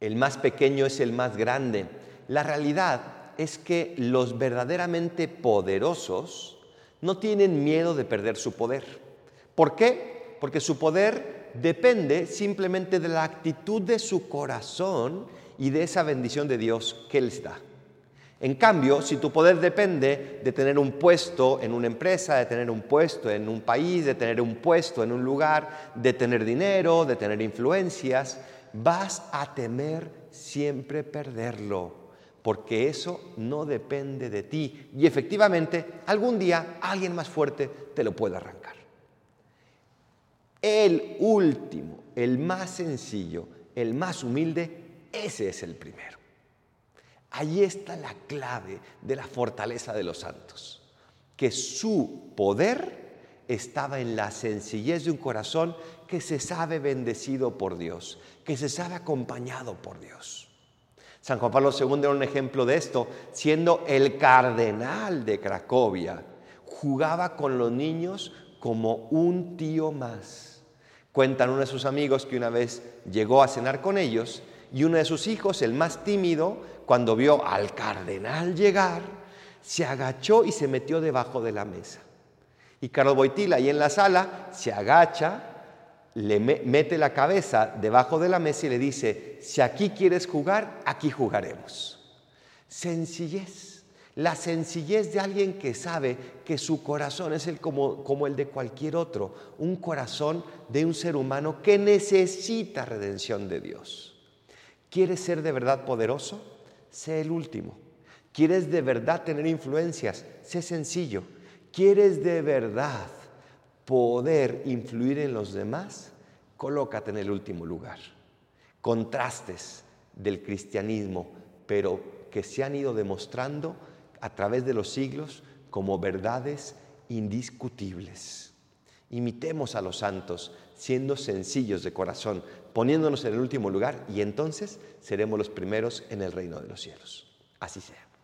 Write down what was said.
El más pequeño es el más grande. La realidad es que los verdaderamente poderosos no tienen miedo de perder su poder. ¿Por qué? Porque su poder depende simplemente de la actitud de su corazón y de esa bendición de Dios que les da. En cambio, si tu poder depende de tener un puesto en una empresa, de tener un puesto en un país, de tener un puesto en un lugar, de tener dinero, de tener influencias, vas a temer siempre perderlo, porque eso no depende de ti. Y efectivamente, algún día alguien más fuerte te lo puede arrancar. El último, el más sencillo, el más humilde, ese es el primero. Ahí está la clave de la fortaleza de los santos, que su poder estaba en la sencillez de un corazón que se sabe bendecido por Dios, que se sabe acompañado por Dios. San Juan Pablo II era un ejemplo de esto, siendo el cardenal de Cracovia, jugaba con los niños como un tío más. Cuentan uno de sus amigos que una vez llegó a cenar con ellos y uno de sus hijos, el más tímido, cuando vio al cardenal llegar, se agachó y se metió debajo de la mesa. Y Carlos Boitila, ahí en la sala, se agacha, le mete la cabeza debajo de la mesa y le dice, si aquí quieres jugar, aquí jugaremos. Sencillez, la sencillez de alguien que sabe que su corazón es el como, como el de cualquier otro, un corazón de un ser humano que necesita redención de Dios. ¿Quieres ser de verdad poderoso? Sé el último. ¿Quieres de verdad tener influencias? Sé sencillo. ¿Quieres de verdad poder influir en los demás? Colócate en el último lugar. Contrastes del cristianismo, pero que se han ido demostrando a través de los siglos como verdades indiscutibles. Imitemos a los santos siendo sencillos de corazón, poniéndonos en el último lugar y entonces seremos los primeros en el reino de los cielos. Así sea.